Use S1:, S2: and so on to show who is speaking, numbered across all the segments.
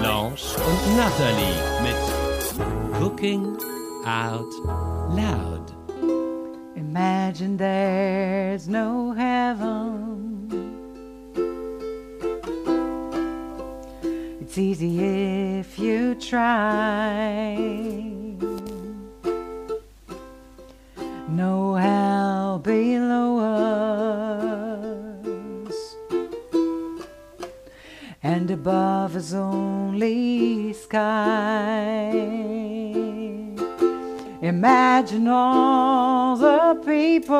S1: Blanche und Natalie mit Cooking Out Loud.
S2: Imagine there's no heaven. It's easy if you try. No hell below us. And above us only sky. Imagine all the people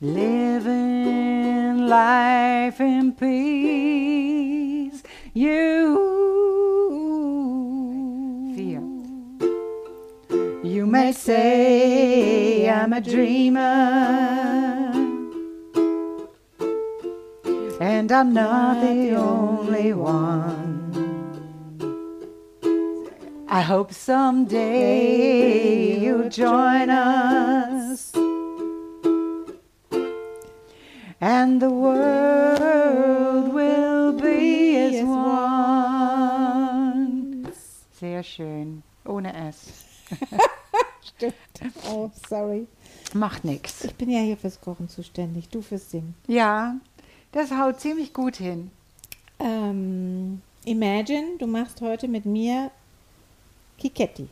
S2: living life in peace. You, Fear. You may say I'm a dreamer, and I'm not the only one. I hope someday you'll join us. And the world will be as one. Sehr schön. Ohne S.
S3: Stimmt. Oh, sorry.
S2: Macht nix.
S3: Ich bin ja hier fürs Kochen zuständig, du fürs Singen.
S2: Ja, das haut ziemlich gut hin.
S3: Ähm, imagine, du machst heute mit mir Kiketti.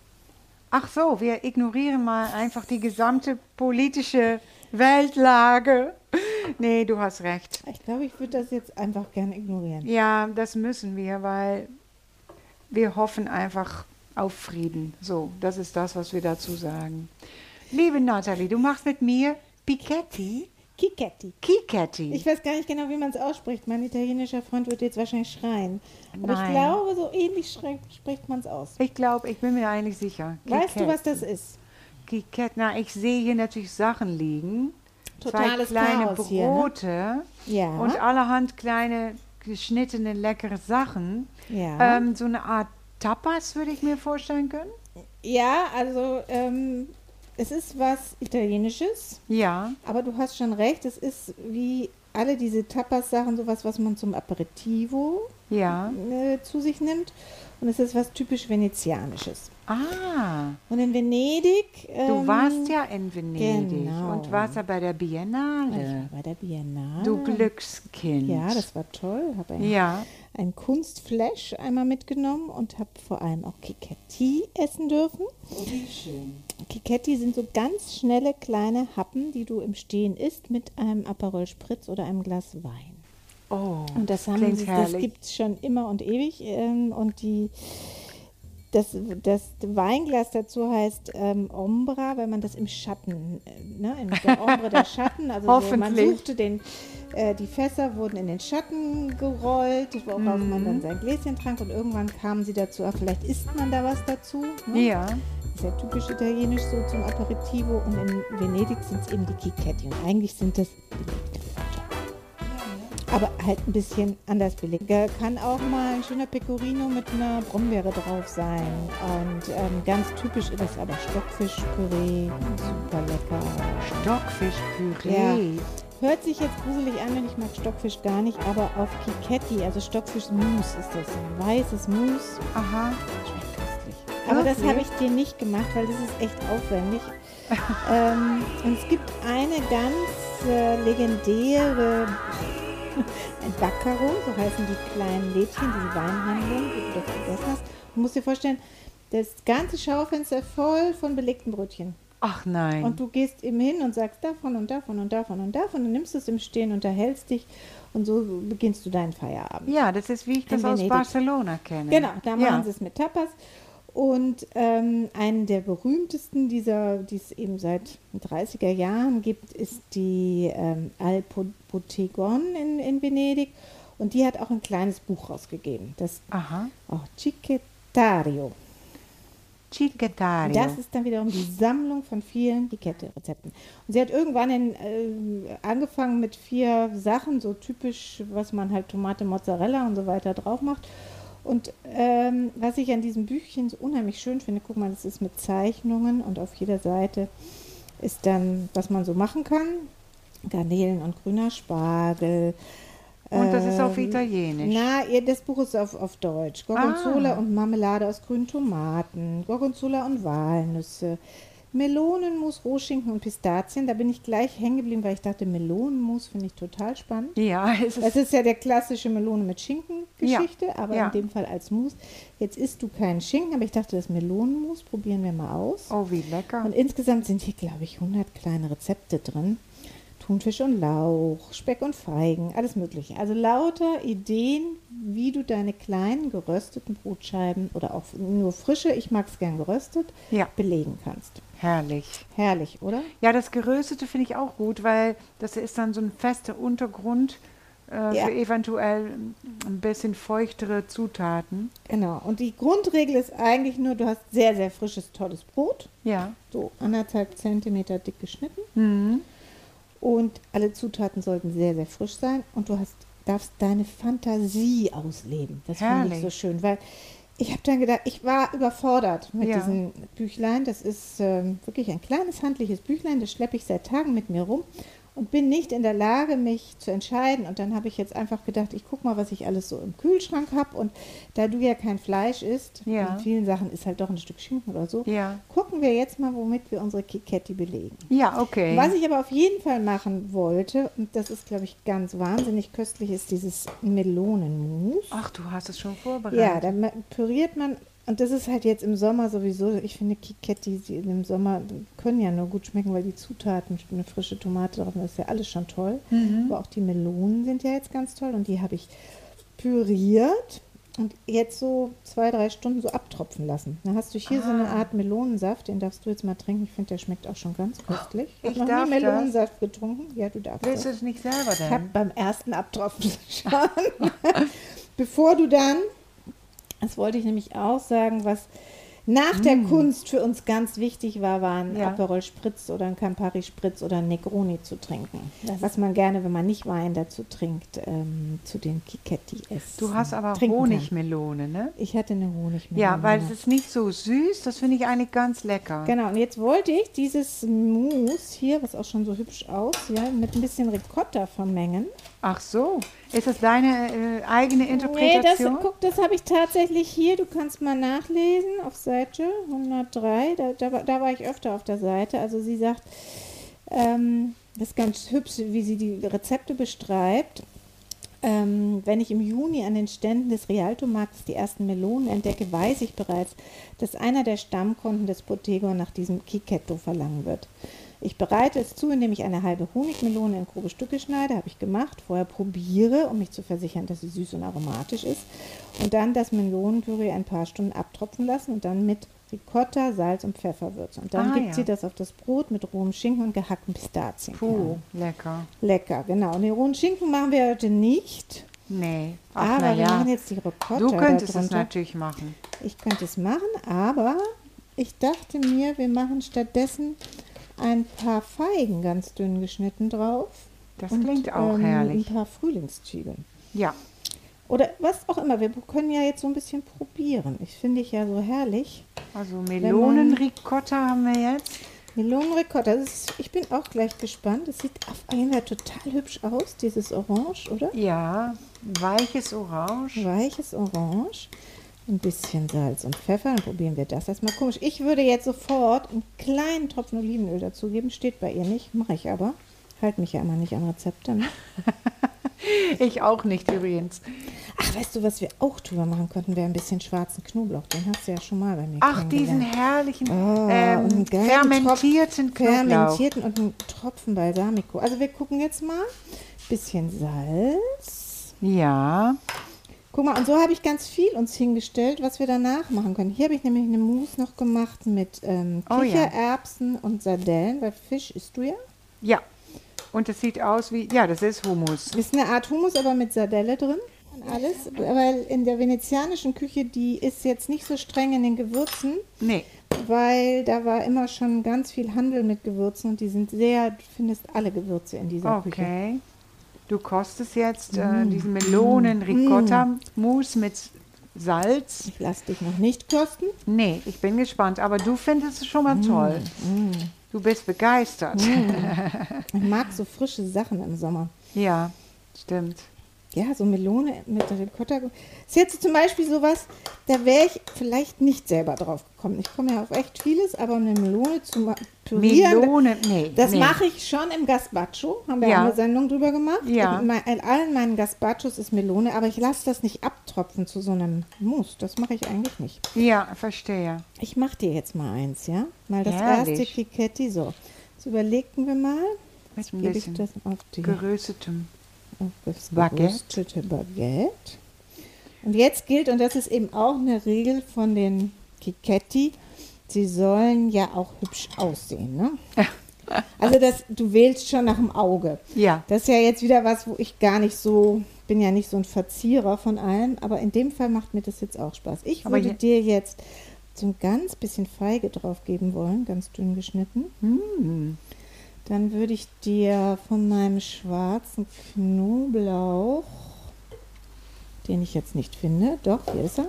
S2: Ach so, wir ignorieren mal einfach die gesamte politische Weltlage. Nee, du hast recht.
S3: Ich glaube, ich würde das jetzt einfach gerne ignorieren.
S2: Ja, das müssen wir, weil wir hoffen einfach auf Frieden. So, das ist das, was wir dazu sagen. Liebe Nathalie, du machst mit mir Piketty?
S3: Kiketti.
S2: Kiketti.
S3: Ich weiß gar nicht genau, wie man es ausspricht. Mein italienischer Freund wird jetzt wahrscheinlich schreien. Aber
S2: Nein.
S3: ich glaube, so ähnlich spricht man es aus.
S2: Ich glaube, ich bin mir eigentlich sicher.
S3: Weißt du, was
S2: Kiketti.
S3: das ist?
S2: Kikett, na, ich sehe hier natürlich Sachen liegen.
S3: Totales
S2: Zwei kleine
S3: Chaos hier, ne?
S2: Brote
S3: Ja.
S2: und allerhand kleine geschnittene leckere Sachen.
S3: Ja.
S2: Ähm, so eine Art Tapas würde ich mir vorstellen können.
S3: Ja, also ähm, es ist was Italienisches.
S2: Ja.
S3: Aber du hast schon recht, es ist wie alle diese Tapas-Sachen sowas, was man zum Aperitivo
S2: Ja.
S3: äh, zu sich nimmt. Und es ist was typisch Venezianisches.
S2: Ah,
S3: Und in Venedig.
S2: du
S3: ähm,
S2: warst ja in Venedig
S3: genau.
S2: und warst ja bei der
S3: ich
S2: Biennale.
S3: war bei der Biennale.
S2: Du Glückskind.
S3: Ja, das war toll. Habe ein,
S2: Ja.
S3: ein Kunstflash einmal mitgenommen und habe vor allem auch Kiketti essen dürfen.
S2: Wie schön.
S3: Kiketti sind so ganz schnelle kleine Happen, die du im Stehen isst mit einem Aperol Spritz oder einem Glas Wein.
S2: Oh,
S3: Und das haben sie, das gibt es schon immer und ewig. Ähm, und die, das, das Weinglas dazu heißt ähm, Ombra, weil man das im Schatten, äh, ne, in der Ombre der Schatten, also so, man suchte den, äh, die Fässer wurden in den Schatten gerollt, worauf man
S2: Mhm.
S3: dann sein Gläschen trank und irgendwann kamen sie dazu, ah, vielleicht isst man da was dazu. Ne?
S2: Ja.
S3: Ist ja typisch italienisch so zum Aperitivo und in Venedig sind es eben die Kiketti und eigentlich sind das Brote. Aber halt ein bisschen anders belegt. Da Kann auch mal ein schöner Pecorino mit einer Brombeere drauf sein. Und ähm, ganz typisch ist das aber Stockfischpüree. Super lecker.
S2: Stockfischpüree.
S3: Hört sich jetzt gruselig an, denn ich mag Stockfisch gar nicht, aber auf Kiketti, also Stockfischmus ist das. Ein weißes Mousse.
S2: Aha.
S3: Schmeckt köstlich. Aber das
S2: Wirklich?
S3: habe ich dir nicht gemacht, weil das ist echt aufwendig. ähm, und es gibt eine ganz äh, legendäre, ein Baccaro, so heißen die kleinen Lädchen, diese Weinhandlung, die du doch vergessen hast. Du musst dir vorstellen, das ganze Schaufenster voll von belegten Brötchen.
S2: Ach nein.
S3: Und du gehst eben hin und sagst davon und davon und davon und davon und nimmst es im Stehen, unterhältst dich und so beginnst du deinen Feierabend.
S2: ja, das ist, wie ich das
S3: In
S2: aus. Barcelona kenne.
S3: Genau, da machen
S2: ja.
S3: sie es mit Tapas. Und ähm, einen der berühmtesten dieser, die es eben seit den 30er Jahren gibt, ist die ähm, Al Potegon in, in Venedig. Und die hat auch ein kleines Buch rausgegeben. Das
S2: Aha.
S3: oh, Chiquetario.
S2: Chicetario.
S3: Das ist dann wiederum die Sammlung von vielen Kikette-Rezepten. Und sie hat irgendwann in, äh, angefangen mit vier Sachen, so typisch, was man halt Tomate, Mozzarella und so weiter drauf macht. Und ähm, was ich an diesem Büchchen so unheimlich schön finde, guck mal, das ist mit Zeichnungen und auf jeder Seite ist dann, was man so machen kann. Garnelen und grüner Spargel.
S2: Und das ist auf
S3: ähm,
S2: Italienisch.
S3: Na, das Buch ist auf, auf Deutsch. Gorgonzola
S2: Ah.
S3: und Marmelade aus grünen Tomaten, Gorgonzola und Walnüsse, Melonenmus, Rohschinken und Pistazien. Da bin ich gleich hängen geblieben, weil ich dachte, Melonenmus finde ich total spannend.
S2: Ja, es
S3: Das
S2: ist,
S3: ist ja der klassische Melone mit Schinken-Geschichte, aber
S2: ja.
S3: in dem Fall als Mousse. Jetzt isst du keinen Schinken, aber ich dachte, das Melonenmus probieren wir mal aus.
S2: oh, wie lecker.
S3: Und insgesamt sind hier, glaube ich, 100 kleine Rezepte drin. Thunfisch und Lauch, Speck und Feigen, alles Mögliche. Also lauter Ideen, wie du deine kleinen gerösteten Brotscheiben oder auch nur frische, ich mag es gern geröstet,
S2: Ja.
S3: belegen kannst.
S2: Herrlich.
S3: Herrlich, oder?
S2: Ja, das Geröstete finde ich auch gut, weil das ist dann so ein fester Untergrund äh,
S3: Ja.
S2: für eventuell ein bisschen feuchtere Zutaten.
S3: Genau. Und die Grundregel ist eigentlich nur, du hast sehr, sehr frisches, tolles Brot,
S2: Ja.
S3: so anderthalb Zentimeter dick geschnitten.
S2: Mhm.
S3: Und alle Zutaten sollten sehr, sehr frisch sein. Und du hast, darfst deine Fantasie ausleben. Das finde ich so schön, weil ich habe dann gedacht, ich war überfordert mit
S2: Ja.
S3: diesem Büchlein. Das ist ähm, wirklich ein kleines handliches Büchlein, das schleppe ich seit Tagen mit mir rum und bin nicht in der Lage, mich zu entscheiden. Und dann habe ich jetzt einfach gedacht, ich gucke mal, was ich alles so im Kühlschrank habe. Und da du ja kein Fleisch isst,
S2: Ja.
S3: in vielen Sachen ist halt doch ein Stück Schinken oder so,
S2: Ja.
S3: gucken wir jetzt mal, womit wir unsere Kiketti belegen.
S2: Ja, okay.
S3: Was ich aber auf jeden Fall machen wollte, und das ist, glaube ich, ganz wahnsinnig köstlich, ist dieses Melonenmus.
S2: Ach, du hast es schon
S3: Ja,
S2: vorbereitet.
S3: da ma- püriert man, und das ist halt jetzt im Sommer sowieso, ich finde Kiketti die im Sommer können ja nur gut schmecken, weil die Zutaten, eine frische Tomate drauf, das ist ja alles schon toll.
S2: Mhm.
S3: Aber auch die Melonen sind ja jetzt ganz toll und die habe ich püriert und jetzt so zwei, drei Stunden so abtropfen lassen. Dann hast du hier so eine
S2: Ah.
S3: Art Melonensaft, den darfst du jetzt mal trinken. Ich finde, der schmeckt auch schon ganz köstlich.
S2: ich
S3: hab noch
S2: darf
S3: nie
S2: das?
S3: Melonensaft getrunken. Ja, du darfst
S2: Willst du
S3: das.
S2: es nicht selber
S3: Ich habe
S2: denn?
S3: beim ersten Abtropfen schon. Bevor du dann, das wollte ich nämlich auch sagen, was nach der Kunst für uns ganz wichtig war, war ein
S2: Mm. Ja.
S3: Aperol Spritz oder ein Campari Spritz oder ein Negroni zu trinken. Was man gerne, wenn man nicht Wein dazu trinkt, ähm, zu den Kiketti essen.
S2: Du hast aber
S3: kann.
S2: Honigmelone, ne?
S3: Ich hatte eine Honigmelone.
S2: Ja, weil es ist nicht so süß. Das finde ich eigentlich ganz lecker.
S3: Genau, und jetzt wollte ich dieses Mousse hier, was auch schon so hübsch aussieht, ja, mit ein bisschen Ricotta vermengen.
S2: Ach so. Ist das deine äh, eigene
S3: Nee, das,
S2: Interpretation?
S3: guck, das habe ich tatsächlich hier. Du kannst mal nachlesen auf Seite 103. Da, da, war- da war ich öfter auf der Seite. Also sie sagt, ähm, das ist ganz hübsch, wie sie die Rezepte beschreibt. Ähm, wenn ich im Juni an den Ständen des Rialto-Marktes die ersten Melonen entdecke, weiß ich bereits, dass einer der Stammkunden des Bottego nach diesem Kiketto verlangen wird. Ich bereite es zu, indem ich eine halbe Honigmelone in grobe Stücke schneide, habe ich gemacht, vorher probiere, um mich zu versichern, dass sie süß und aromatisch ist und dann das Melonenpüree ein paar Stunden abtropfen lassen und dann mit Ricotta, Salz und Pfeffer würzen. Und dann
S2: Ah,
S3: gibt
S2: ja.
S3: sie das auf das Brot mit rohem Schinken und gehackten Pistazien.
S2: Puh, lecker.
S3: Lecker, genau. Und den rohen Schinken machen wir heute nicht,
S2: Nee. Ach,
S3: aber wir
S2: ja.
S3: machen jetzt die Ricotta
S2: Du könntest es natürlich machen.
S3: Ich könnte es machen, aber ich dachte mir, wir machen stattdessen ein paar Feigen ganz dünn geschnitten drauf.
S2: Das
S3: und,
S2: klingt auch
S3: ähm,
S2: herrlich.
S3: Ein paar Frühlingszwiebeln.
S2: Ja.
S3: Oder was auch immer. Wir können ja jetzt so ein bisschen probieren. Ich finde ich ja so herrlich.
S2: Also Melonenricotta haben wir jetzt.
S3: Melonenricotta. Das ich bin auch gleich gespannt. Es sieht auf Fall total hübsch aus, dieses Orange, oder?
S2: Ja, weiches Orange.
S3: Weiches Orange. Ein bisschen Salz und Pfeffer. Dann probieren wir das erstmal. Komisch. Ich würde jetzt sofort einen kleinen Tropfen Olivenöl dazugeben. Steht bei ihr nicht. Mache ich aber. Halte mich ja immer nicht an Rezepte. Ne?
S2: Ich auch nicht übrigens.
S3: Ach, weißt du, was wir auch drüber machen könnten? Wäre ein bisschen schwarzen Knoblauch. Den hast du ja schon mal bei mir
S2: Ach, diesen herrlichen
S3: Oh,
S2: ähm, fermentierten
S3: Tropf-
S2: Knoblauch.
S3: Fermentierten und einen Tropfen Balsamico. Also wir gucken jetzt mal. Bisschen Salz.
S2: Ja.
S3: Guck mal, und so habe ich ganz viel uns hingestellt, was wir danach machen können. Hier habe ich nämlich eine Mousse noch gemacht mit ähm,
S2: Oh ja.
S3: Kichererbsen und Sardellen, weil Fisch isst du ja.
S2: Ja. Und es sieht aus wie, ja, das ist Hummus.
S3: Ist eine Art Hummus, aber mit Sardelle drin. Und alles, weil in der venezianischen Küche, die ist jetzt nicht so streng in den Gewürzen,
S2: Nee,
S3: weil da war immer schon ganz viel Handel mit Gewürzen und die sind sehr, du findest alle Gewürze in dieser Küche.
S2: okay. Du kostest jetzt
S3: Mm.
S2: äh, diesen Melonen-Ricotta-Mousse mit Salz.
S3: Ich lasse dich noch nicht kosten.
S2: Nee, ich bin gespannt, aber du findest es schon mal toll.
S3: Mm.
S2: Du bist begeistert.
S3: Ich mag so frische Sachen im Sommer.
S2: Ja, stimmt.
S3: Ja, so Melone mit Ricotta. Ist jetzt zum Beispiel sowas, da wäre ich vielleicht nicht selber drauf gekommen. Ich komme ja auf echt vieles, aber eine Melone zu pürieren,
S2: Melone, nee.
S3: das
S2: nee.
S3: mache ich schon im Gazpacho. Haben wir
S2: Ja.
S3: eine Sendung drüber gemacht.
S2: Ja.
S3: In, in allen meinen Gazpachos ist Melone, aber ich lasse das nicht abtropfen zu so einem Mousse. Das mache ich eigentlich nicht.
S2: Ja, verstehe.
S3: Ich mache dir jetzt mal eins, ja? Mal das
S2: Herrlich.
S3: erste Kiketti. So, jetzt überlegen wir mal.
S2: Mit
S3: Jetzt
S2: ein
S3: gebe ich
S2: bisschen
S3: das auf die
S2: geröstetem.
S3: Auf das
S2: Baguette.
S3: Baguette. Und jetzt gilt, und das ist eben auch eine Regel von den Kiketti, sie sollen ja auch hübsch aussehen. Ne? Also das, du wählst schon nach dem Auge.
S2: Ja.
S3: Das ist ja jetzt wieder was, wo ich gar nicht so, bin ja nicht so ein Verzierer von allem, aber in dem Fall macht mir das jetzt auch Spaß. Ich
S2: Aber
S3: würde dir jetzt so ein ganz bisschen Feige drauf geben wollen, ganz dünn geschnitten.
S2: Hm.
S3: Dann würde ich dir von meinem schwarzen Knoblauch, den ich jetzt nicht finde, doch, hier ist er.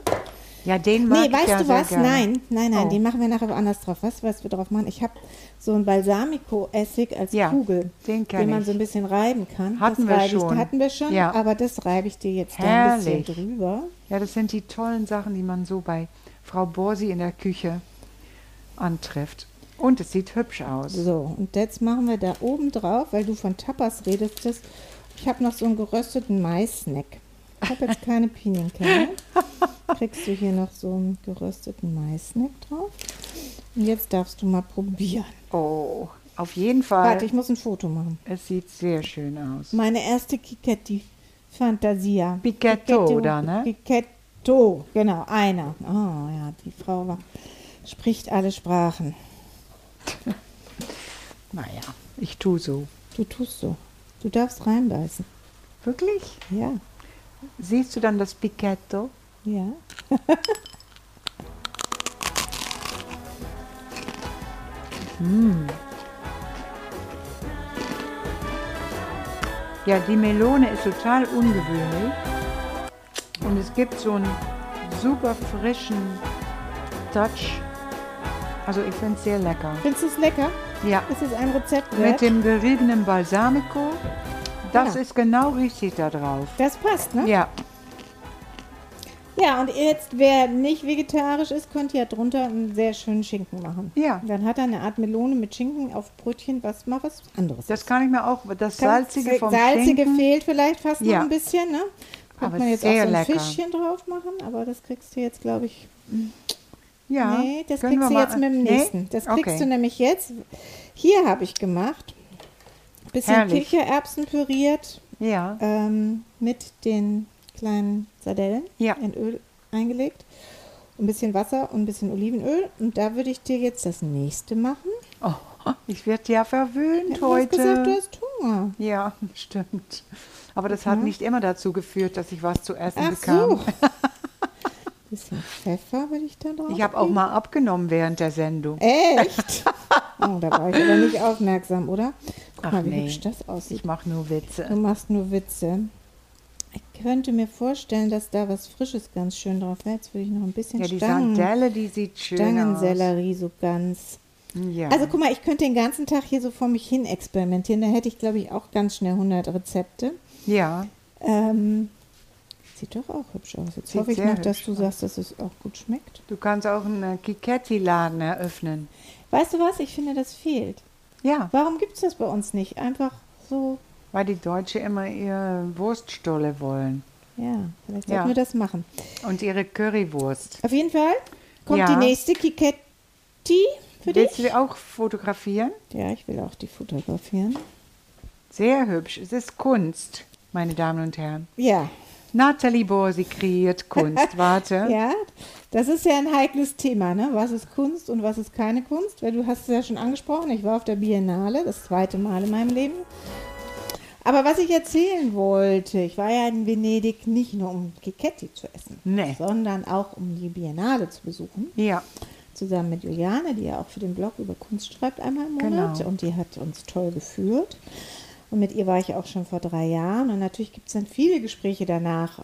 S2: Ja, den mag
S3: Nee,
S2: ich
S3: weißt
S2: ja
S3: du was?
S2: gerne.
S3: Nein, nein, nein,
S2: Oh.
S3: den machen wir nachher woanders drauf. Weißt du, was wir drauf machen? Ich habe so ein Balsamico-Essig als
S2: Ja,
S3: Kugel,
S2: den
S3: den man
S2: ich.
S3: so ein bisschen reiben kann.
S2: Hatten
S3: das
S2: wir schon.
S3: Ich, hatten wir schon,
S2: Ja.
S3: aber das reibe ich dir jetzt ein bisschen drüber.
S2: Ja, das sind die tollen Sachen, die man so bei Frau Borsi in der Küche antrifft. Und es sieht hübsch aus.
S3: So, und jetzt machen wir da oben drauf, weil du von Tapas redest. Ich habe noch so einen gerösteten Mais-Snack. Ich habe jetzt keine Pinienkerne. Kriegst du hier noch so einen gerösteten Mais-Snack drauf. Und jetzt darfst du mal probieren.
S2: Oh, auf jeden Fall.
S3: Warte, ich muss ein Foto machen.
S2: Es sieht sehr schön aus.
S3: Meine erste Kiketti Fantasia.
S2: Pichetto da, ne?
S3: Pichetto, genau, einer. Oh ja, die Frau war, spricht alle Sprachen.
S2: Naja, ich tue so.
S3: Du tust so. Du darfst reinbeißen.
S2: Wirklich?
S3: Ja,
S2: Siehst du dann das Pichetto?
S3: ja.
S2: Ja, die Melone ist total ungewöhnlich. Und es gibt so einen super frischen Touch. Also ich finde es sehr lecker.
S3: Findest du es lecker?
S2: Ja,
S3: Ist es ein Rezept wert?
S2: mit dem geriebenen Balsamico. Das
S3: Ja.
S2: ist genau richtig da drauf.
S3: das passt, ne?
S2: Ja,
S3: Ja, und jetzt, wer nicht vegetarisch ist, könnte ja drunter einen sehr schönen Schinken machen.
S2: Ja.
S3: Dann hat er eine Art Melone mit Schinken auf Brötchen, was mal was anderes
S2: das
S3: ist.
S2: kann ich mir auch, das Salzige vom
S3: Salzige
S2: Schinken.
S3: fehlt vielleicht fast
S2: Ja.
S3: noch ein bisschen, ne? Könnte man jetzt auch so ein
S2: lecker.
S3: Fischchen drauf machen, aber das kriegst du jetzt, glaube ich,
S2: Ja,
S3: nee, das kriegst du jetzt mit dem
S2: Nee?
S3: nächsten. Das kriegst
S2: Okay.
S3: du nämlich jetzt. Hier habe ich gemacht, bisschen
S2: Herrlich.
S3: Kichererbsen püriert,
S2: Ja,
S3: ähm, mit den kleinen Sardellen
S2: Ja.
S3: in Öl eingelegt. Ein bisschen Wasser und ein bisschen Olivenöl. Und da würde ich dir jetzt das nächste machen.
S2: oh, ich werde ja verwöhnt
S3: Du hast
S2: heute.
S3: gesagt, du hast Hunger.
S2: Ja, stimmt. Aber das hat nicht immer dazu geführt, dass ich was zu essen
S3: Ach
S2: bekam.
S3: so. bisschen Pfeffer würde ich da drauf.
S2: Ich habe auch mal abgenommen während der Sendung.
S3: Echt? Oh, da war ich aber nicht aufmerksam, oder? Guck
S2: Ach
S3: mal, wie
S2: nee.
S3: hübsch das aussieht.
S2: Ich mache nur
S3: Du
S2: Witze.
S3: machst nur Witze. Ich könnte mir vorstellen, dass da was Frisches ganz schön drauf wäre. Jetzt würde ich noch ein bisschen
S2: Ja, die
S3: Stangen,
S2: Sardelle, die sieht schön
S3: Stangensellerie so ganz.
S2: aus. Ja.
S3: Also guck mal, ich könnte den ganzen Tag hier so vor mich hin experimentieren. Da hätte ich, glaube ich, auch ganz schnell 100 Rezepte.
S2: ja,
S3: Ähm, sieht doch auch hübsch aus. Jetzt
S2: Sieht
S3: hoffe ich noch, dass du sagst, dass es auch gut schmeckt.
S2: du kannst auch einen Kiketti-Laden eröffnen.
S3: Weißt du was? Ich finde, das fehlt.
S2: Ja,
S3: Warum gibt es das bei uns nicht? Einfach so,
S2: weil die Deutschen immer ihre Wurststolle wollen
S3: ja, vielleicht
S2: Ja.
S3: sollten wir das machen.
S2: und ihre Currywurst.
S3: Auf jeden Fall kommt
S2: Ja.
S3: die nächste Kiketti für
S2: Willst du
S3: dich.
S2: die auch fotografieren?
S3: Ja, ich will auch die fotografieren.
S2: Sehr hübsch. Es ist Kunst, meine Damen und Herren.
S3: Ja,
S2: Nathalie Borsi kreiert Kunst. Warte.
S3: ja, das ist ja ein heikles Thema, ne? Was ist Kunst und was ist keine Kunst? Weil du hast es ja schon angesprochen, ich war auf der Biennale, das zweite Mal in meinem Leben. Aber was ich erzählen wollte, ich war ja in Venedig nicht nur um Kiketti zu essen,
S2: Nee.
S3: sondern auch um die Biennale zu besuchen.
S2: Ja,
S3: Zusammen mit Juliane, die ja auch für den Blog über Kunst schreibt einmal im Monat.
S2: Genau.
S3: Und die hat uns toll geführt. Und mit ihr war ich auch schon vor drei Jahren. Und natürlich gibt es dann viele Gespräche danach.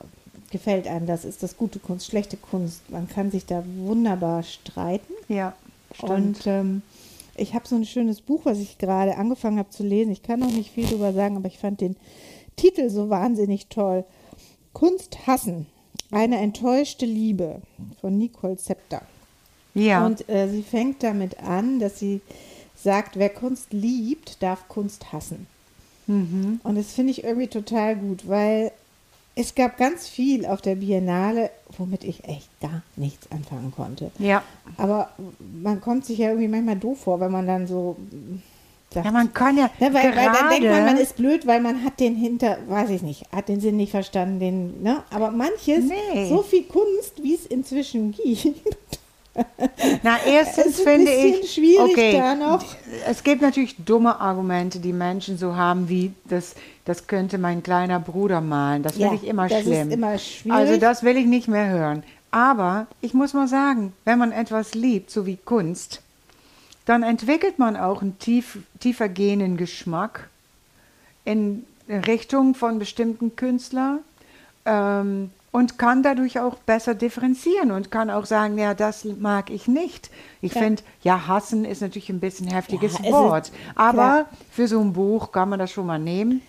S3: Gefällt einem das? Ist das gute Kunst, schlechte Kunst? Man kann sich da wunderbar streiten.
S2: ja, stimmt.
S3: Und ähm, ich habe so ein schönes Buch, was ich gerade angefangen habe zu lesen. Ich kann noch nicht viel drüber sagen, aber ich fand den Titel so wahnsinnig toll. Kunst hassen. Eine enttäuschte Liebe von Nicole Zepter.
S2: ja,
S3: Und äh, sie fängt damit an, dass sie sagt, wer Kunst liebt, darf Kunst hassen.
S2: Mhm.
S3: Und das finde ich irgendwie total gut, weil es gab ganz viel auf der Biennale, womit ich echt gar nichts anfangen konnte.
S2: ja.
S3: Aber man kommt sich ja irgendwie manchmal doof vor, wenn man dann so sagt,
S2: Ja, man kann ja,
S3: Ne, weil, weil dann denkt man, man ist blöd, weil man hat den hinter, weiß ich nicht, hat den Sinn nicht verstanden, den, ne? Aber manches,
S2: Nee.
S3: so viel Kunst, wie es inzwischen gibt,
S2: Na, erstens
S3: ist
S2: finde ich,
S3: schwierig
S2: okay,
S3: da noch.
S2: es gibt natürlich dumme Argumente, die Menschen so haben, wie das, das könnte mein kleiner Bruder malen. Das finde
S3: Ja,
S2: ich immer
S3: das ist
S2: schlimm.
S3: immer schwierig.
S2: Also das will ich nicht mehr hören. Aber ich muss mal sagen, wenn man etwas liebt, so wie Kunst, dann entwickelt man auch einen tief, tiefer gehenden Geschmack in Richtung von bestimmten Künstlern ähm, und kann dadurch auch besser differenzieren und kann auch sagen, ja, das mag ich nicht. Ich
S3: Ja.
S2: finde, ja, hassen ist natürlich ein bisschen heftiges
S3: Ja, es ist-
S2: Wort, aber
S3: klar.
S2: für so ein Buch kann man das schon mal nehmen.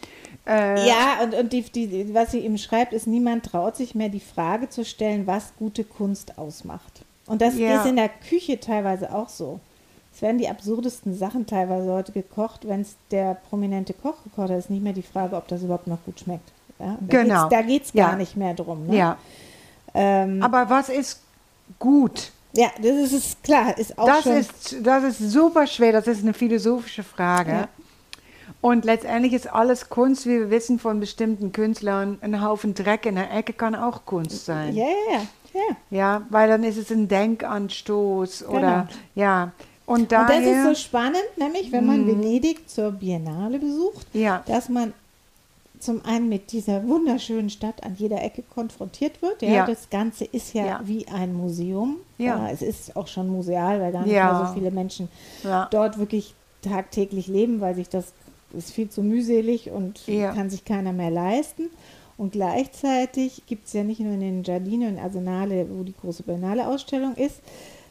S2: Äh,
S3: Ja, und, und die, die, was sie ihm schreibt, ist, niemand traut sich mehr die Frage zu stellen, was gute Kunst ausmacht. Und das
S2: Ja.
S3: ist in der Küche teilweise auch so. Es werden die absurdesten Sachen teilweise heute gekocht, wenn es der prominente Koch gekocht hat, ist nicht mehr die Frage, ob das überhaupt noch gut schmeckt. Ja? Da
S2: Genau.
S3: Geht's, da geht es gar
S2: Ja.
S3: nicht mehr drum. Ne?
S2: ja.
S3: Ähm,
S2: Aber was ist gut?
S3: ja, das ist, ist klar, ist auch
S2: Das
S3: schon.
S2: ist, das ist super schwer, das ist eine philosophische Frage.
S3: Ja.
S2: Und letztendlich ist alles Kunst, wie wir wissen von bestimmten Künstlern, ein Haufen Dreck in der Ecke kann auch Kunst sein.
S3: ja, ja, ja.
S2: Ja, weil dann ist es ein Denkanstoß oder ja. Und
S3: Und das
S2: daher,
S3: ist so spannend, nämlich wenn man Venedig zur Biennale besucht,
S2: Ja.
S3: dass man zum einen mit dieser wunderschönen Stadt an jeder Ecke konfrontiert wird. Ja,
S2: Ja.
S3: Das Ganze ist ja,
S2: Ja.
S3: wie ein Museum.
S2: Ja.
S3: es ist auch schon museal, weil gar nicht mehr so viele Menschen dort wirklich tagtäglich leben, weil sich das ist viel zu mühselig und kann sich keiner mehr leisten. Und gleichzeitig gibt es ja nicht nur in den Giardini und Arsenale, wo die große Biennale-Ausstellung ist,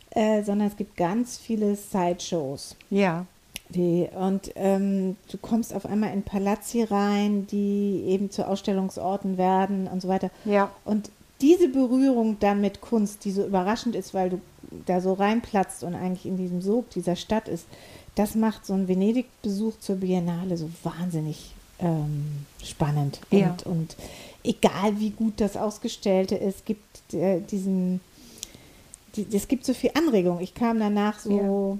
S3: äh, sondern es gibt ganz viele Sideshows.
S2: ja,
S3: Die, und ähm, du kommst auf einmal in Palazzi rein, die eben zu Ausstellungsorten werden und so weiter.
S2: ja,
S3: Und diese Berührung dann mit Kunst, die so überraschend ist, weil du da so reinplatzt und eigentlich in diesem Sog dieser Stadt ist, das macht so einen Venedig-Besuch zur Biennale so wahnsinnig ähm, spannend.
S2: Ja.
S3: Und, und egal wie gut das Ausgestellte ist, gibt äh, diesen, die, es gibt so viel Anregung. Ich kam danach so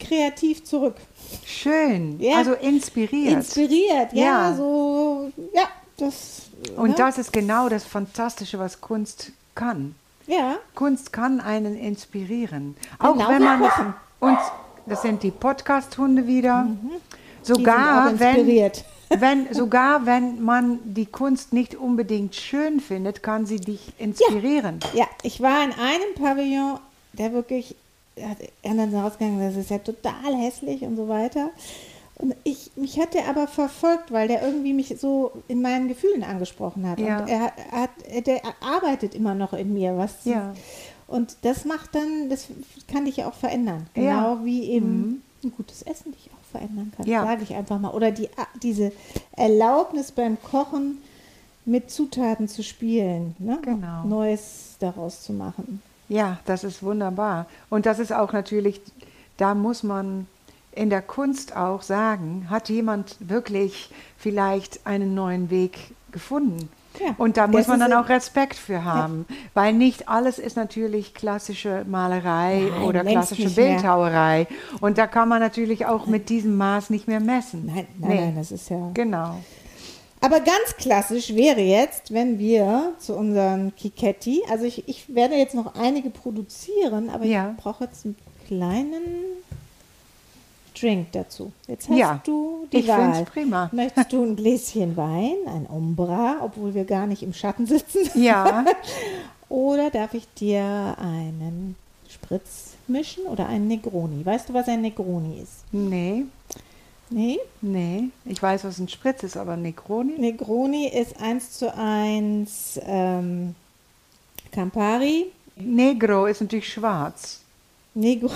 S3: kreativ zurück.
S2: schön.
S3: Ja.
S2: Also inspiriert.
S3: Inspiriert, ja,
S2: Ja.
S3: so, ja, das.
S2: Und
S3: ne?
S2: das ist genau das Fantastische, was Kunst kann.
S3: Ja,
S2: Kunst kann einen inspirieren. Auch
S3: Genau
S2: wenn man und das sind die Podcast-Hunde wieder.
S3: Mhm.
S2: Sogar wenn,
S3: inspiriert.
S2: wenn sogar wenn man die Kunst nicht unbedingt schön findet, kann sie dich inspirieren.
S3: Ja, ich war in einem Pavillon, der wirklich, anderen sind rausgegangen, das ist ja total hässlich und so weiter. Und ich, mich hat der aber verfolgt, weil der irgendwie mich so in meinen Gefühlen angesprochen hat.
S2: Ja.
S3: Und er hat, er hat, der arbeitet immer noch in mir, was.
S2: Ja.
S3: Und das macht dann, das kann dich ja auch verändern.
S2: Ja.
S3: Genau wie eben ein gutes Essen dich auch verändern kann,
S2: Ja.
S3: sage ich einfach mal. Oder die, diese Erlaubnis beim Kochen mit Zutaten zu spielen, ne?
S2: Genau.
S3: Neues daraus zu machen.
S2: Ja, das ist wunderbar. Und das ist auch natürlich, da muss man in der Kunst auch sagen, hat jemand wirklich vielleicht einen neuen Weg gefunden?
S3: Ja,
S2: Und da muss man dann
S3: ja-
S2: auch Respekt für haben, weil nicht alles ist natürlich klassische Malerei
S3: Nein,
S2: oder klassische
S3: nicht mehr.
S2: Bildhauerei. Und da kann man natürlich auch mit diesem Maß nicht mehr messen.
S3: Nein, nein,
S2: Nee.
S3: nein, das ist ja.
S2: Genau.
S3: Aber ganz klassisch wäre jetzt, wenn wir zu unseren Kiketti, also ich, ich werde jetzt noch einige produzieren, aber
S2: Ja.
S3: ich brauche jetzt einen kleinen Drink dazu. Jetzt hast
S2: Ja,
S3: du die
S2: ich
S3: Wahl.
S2: prima.
S3: Möchtest du ein Gläschen Wein, ein Umbra, obwohl wir gar nicht im Schatten sitzen?
S2: Ja,
S3: Oder darf ich dir einen Spritz mischen oder einen Negroni? Weißt du, was ein Negroni ist?
S2: nee,
S3: Nee?
S2: nee. Ich weiß, was ein Spritz ist, aber Negroni?
S3: Negroni ist eins zu eins ähm, Campari.
S2: Negro ist natürlich schwarz.
S3: Negro.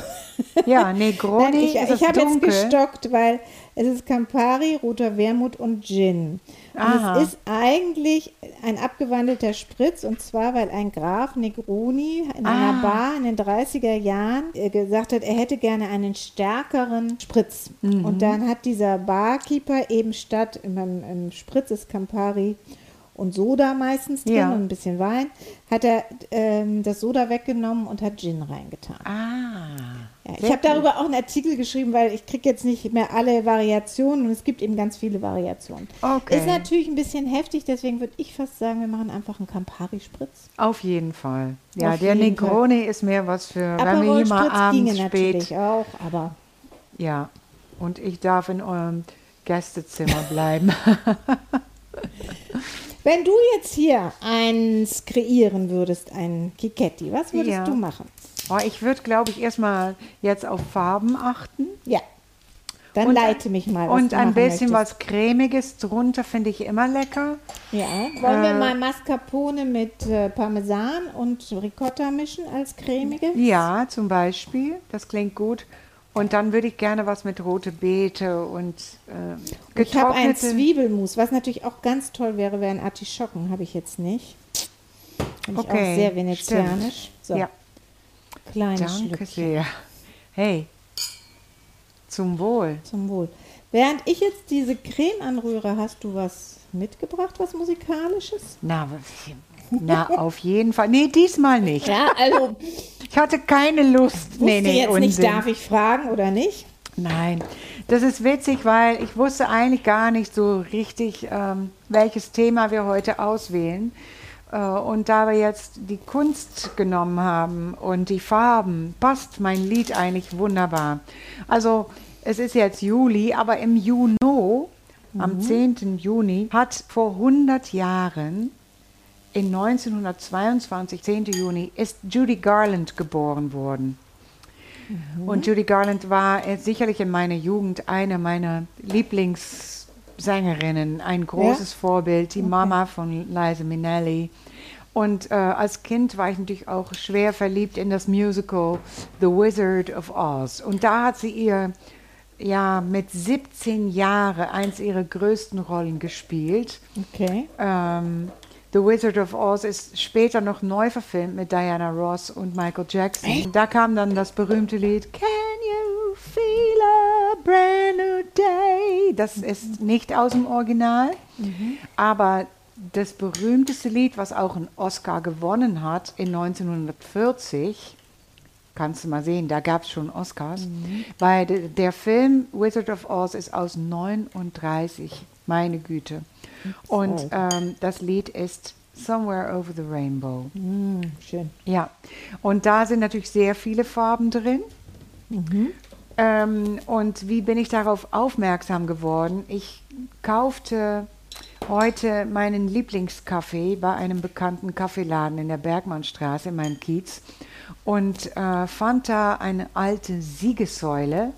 S2: Ja,
S3: Nein,
S2: Negroni
S3: ich
S2: ist es
S3: ich habe jetzt gestockt, weil es ist Campari, roter Wermut und Gin. Und
S2: Aha.
S3: es ist eigentlich ein abgewandelter Spritz und zwar, weil ein Graf Negroni in einer
S2: Ah.
S3: Bar in den 30er Jahren äh, gesagt hat, er hätte gerne einen stärkeren Spritz.
S2: Mhm.
S3: Und dann hat dieser Barkeeper eben statt im, im Spritz ist Campari und Soda meistens drin
S2: Ja.
S3: und ein bisschen Wein, hat er ähm, das Soda weggenommen und hat Gin reingetan.
S2: Ah.
S3: Ja, ich habe darüber auch einen Artikel geschrieben, weil ich kriege jetzt nicht mehr alle Variationen und es gibt eben ganz viele Variationen.
S2: Okay.
S3: Ist natürlich ein bisschen heftig, deswegen würde ich fast sagen, wir machen einfach einen Campari-Spritz.
S2: Auf jeden Fall. Ja,
S3: Auf
S2: der
S3: jeden Fall.
S2: Negroni ist mehr was für, wenn wir
S3: Aperol Spritz
S2: abends
S3: ginge
S2: spät.
S3: natürlich auch, aber
S2: Ja, und ich darf in eurem Gästezimmer bleiben.
S3: wenn du jetzt hier eins kreieren würdest, ein Kiketti, was würdest
S2: Ja.
S3: du machen?
S2: oh, ich würde, glaube ich, erstmal jetzt auf Farben achten.
S3: Ja, dann
S2: Und-
S3: leite mich mal. Was
S2: Und ein bisschen
S3: möchtest.
S2: was Cremiges drunter finde ich immer lecker.
S3: Ja, wollen wir
S2: Äh,
S3: mal Mascarpone mit äh, Parmesan und Ricotta mischen als cremige?
S2: Ja, zum Beispiel. Das klingt gut. Und dann würde ich gerne was mit rote Beete und äh,
S3: Ich habe ein
S2: getrocknete.
S3: Zwiebelmus, was natürlich auch ganz toll wäre, wären Artischocken, habe ich jetzt nicht. Finde ich auch
S2: Okay,
S3: sehr venezianisch. So,
S2: Ja,
S3: kleines
S2: danke
S3: Schlückchen
S2: sehr. Hey, zum Wohl.
S3: zum Wohl. Während ich jetzt diese Creme anrühre, hast du was mitgebracht, was musikalisches?
S2: Na, na, auf jeden Fall. Nee, diesmal nicht.
S3: Ja, also
S2: Ich hatte keine Lust. Nee, nee,
S3: jetzt nicht,
S2: Unsinn.
S3: darf ich fragen oder nicht?
S2: Nein, das ist witzig, weil ich wusste eigentlich gar nicht so richtig, ähm, welches Thema wir heute auswählen. Äh, und da wir jetzt die Kunst genommen haben und die Farben, passt mein Lied eigentlich wunderbar. Also es ist jetzt Juli, aber im Juno, am 10. Juni, hat vor 100 Jahren in 1922, 10. Juni, ist Judy Garland geboren worden. Und Judy Garland war äh, sicherlich in meiner Jugend eine meiner Lieblingssängerinnen, ein großes Vorbild, die Mama von Liza Minnelli. Und äh, als Kind war ich natürlich auch schwer verliebt in das Musical The Wizard of Oz. Und da hat sie ihr ja mit 17 Jahren eins ihrer größten Rollen gespielt.
S3: Okay.
S2: Ähm, The Wizard of Oz ist später noch neu verfilmt mit Diana Ross und Michael Jackson. Da kam dann das berühmte Lied Can you feel a brand new day? Das ist nicht aus dem Original, aber das berühmteste Lied, was auch einen Oscar gewonnen hat in 1940, kannst du mal sehen, da gab es schon Oscars, weil de, der Film Wizard of Oz ist aus 39, meine Güte. Und ähm, das Lied ist Somewhere Over the Rainbow.
S3: Hm, schön.
S2: Ja, und da sind natürlich sehr viele Farben drin. Ähm, und wie bin ich darauf aufmerksam geworden? Ich kaufte heute meinen Lieblingskaffee bei einem bekannten Kaffeeladen in der Bergmannstraße in meinem Kiez und äh, fand da eine alte Siegessäule.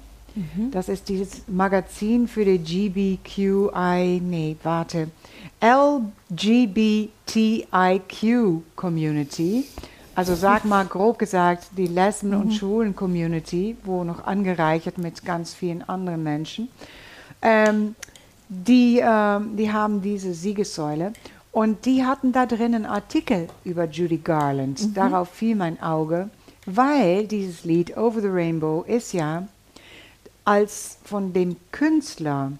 S2: Das ist dieses Magazin für die GBQI, nee, warte, LGBTIQ Community. Also sag mal grob gesagt, die Lesben- und Schwulen-Community, wo noch angereichert mit ganz vielen anderen Menschen. Ähm, die, ähm, die haben diese Siegessäule und die hatten da drin einen Artikel über Judy Garland. Darauf fiel mein Auge, weil dieses Lied Over the Rainbow ist ja als von dem Künstler,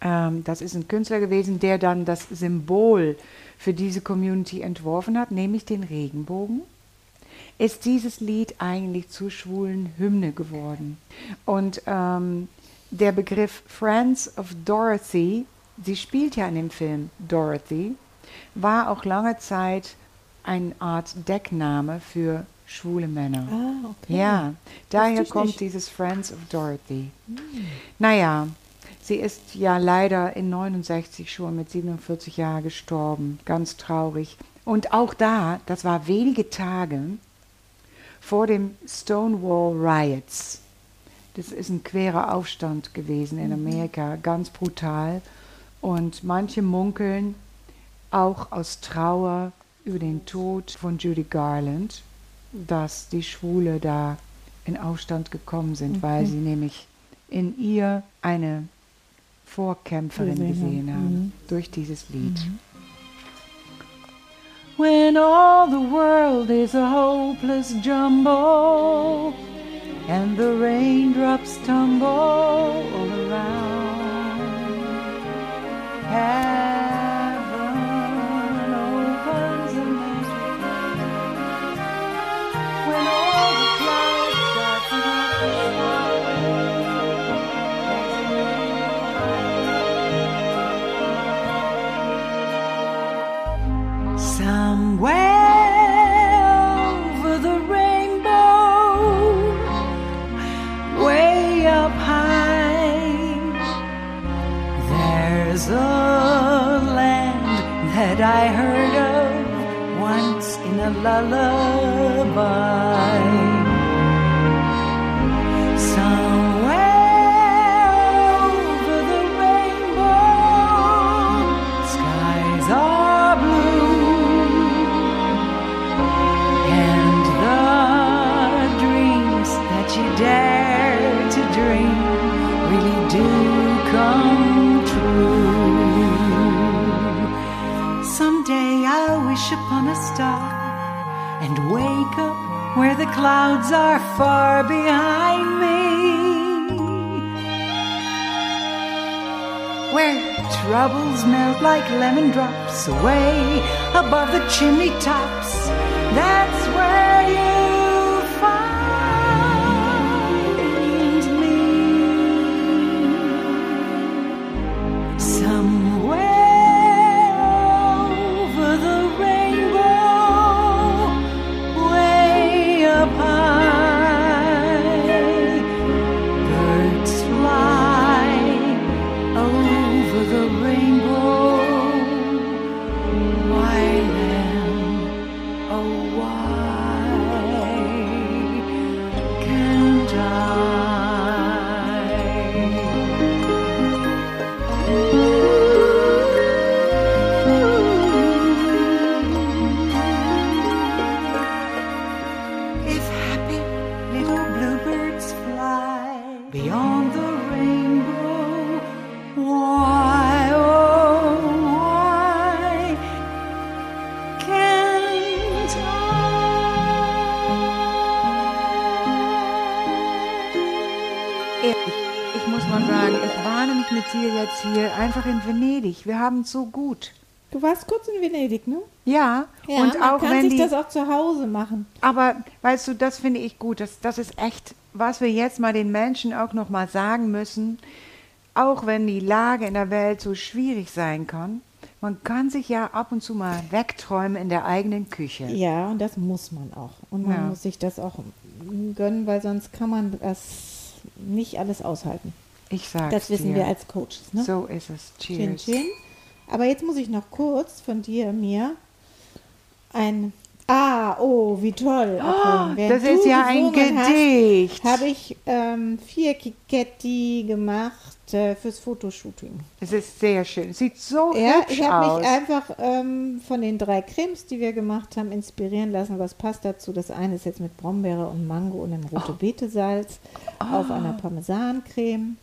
S2: ähm, das ist ein Künstler gewesen, der dann das Symbol für diese Community entworfen hat, nämlich den Regenbogen, ist dieses Lied eigentlich zur schwulen Hymne geworden. Und ähm, der Begriff Friends of Dorothy, sie spielt ja in dem Film Dorothy, war auch lange Zeit eine Art Deckname für schwule Männer.
S3: Ah, okay.
S2: Ja, daher kommt
S3: nicht.
S2: dieses Friends of Dorothy. Naja, sie ist ja leider in 69 schon mit 47 Jahren gestorben. Ganz traurig. Und auch da, das war wenige Tage vor dem Stonewall Riots. Das ist ein querer Aufstand gewesen in Amerika, ganz brutal. Und manche munkeln auch aus Trauer über den Tod von Judy Garland, dass die Schwule da in Aufstand gekommen sind, weil sie nämlich in ihr eine Vorkämpferin
S3: Gesehen
S2: gesehen
S3: haben.
S2: haben, durch dieses Lied. When all the world is a hopeless jumble and the raindrops tumble all around. Lullaby. Troubles melt like lemon drops away above the chimney tops. That's Es so gut.
S3: Du warst kurz in Venedig, ne?
S2: Ja,
S3: Ja,
S2: und
S3: man
S2: auch
S3: kann
S2: wenn
S3: sich
S2: die,
S3: das auch zu Hause machen.
S2: aber weißt du, das finde ich gut. Das, das ist echt, was wir jetzt mal den Menschen auch noch mal sagen müssen. Auch wenn die Lage in der Welt so schwierig sein kann, man kann sich ja ab und zu mal wegträumen in der eigenen Küche.
S3: Ja, und das muss man auch. Und man
S2: Ja.
S3: muss sich das auch gönnen, weil sonst kann man das nicht alles aushalten.
S2: Ich sag's
S3: Das wissen
S2: dir.
S3: wir als Coaches. Ne?
S2: So ist es.
S3: Chin,
S2: Cheers.
S3: chin. Aber jetzt muss ich noch kurz von dir mir ein Ah, oh, wie toll. Während
S2: das ist ja ein Gedicht.
S3: Habe ich ähm, vier Kiketti gemacht äh, fürs Fotoshooting.
S2: Es ist sehr schön. Sieht so
S3: Ja,
S2: hübsch
S3: ich habe
S2: aus.
S3: mich einfach ähm, von den drei Cremes, die wir gemacht haben, inspirieren lassen. Was passt dazu? Das eine ist jetzt mit Brombeere und Mango und einem rote Beete Salz auf einer Parmesancreme.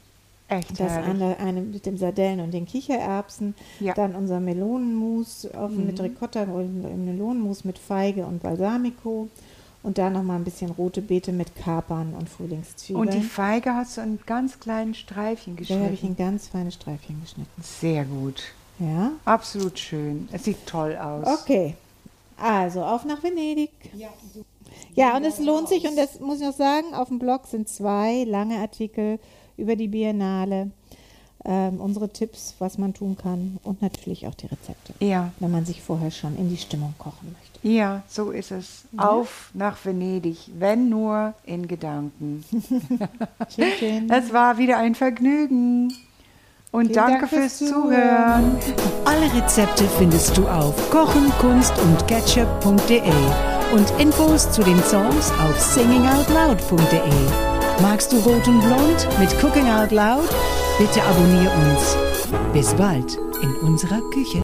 S2: Echt
S3: Das andere eine mit dem Sardellen und den Kichererbsen.
S2: Ja.
S3: Dann unser Melonenmus auf, mit
S2: Mhm.
S3: Ricotta und Melonenmus mit Feige und Balsamico. Und da nochmal ein bisschen rote Beete mit Kapern und Frühlingszwiebeln.
S2: Und die Feige hast du in ganz kleinen Streifchen
S3: da habe ich in
S2: geschnitten.
S3: ganz feine Streifchen geschnitten.
S2: Sehr gut.
S3: Ja.
S2: Absolut schön. Es sieht toll aus.
S3: Okay. Also auf nach Venedig. Ja, und es lohnt sich, und das muss ich noch sagen, auf dem Blog sind zwei lange Artikel über die Biennale. ähm, unsere Tipps, was man tun kann und natürlich auch die Rezepte,
S4: Ja,
S3: wenn man sich vorher schon in die Stimmung kochen möchte.
S4: ja, so ist es. Auf nach Venedig, wenn nur in Gedanken.
S3: Schön, schön.
S4: Es war wieder ein Vergnügen. Und
S3: Vielen
S4: danke
S3: Dank
S4: fürs
S3: fürs
S4: Zuhören.
S2: Alle Rezepte findest du auf kochen, kunst und ketchup.de und Infos zu den Songs auf singingoutloud.de. Magst du Rot und Blond mit Cooking Out Loud? Bitte abonniere uns. Bis bald in unserer Küche.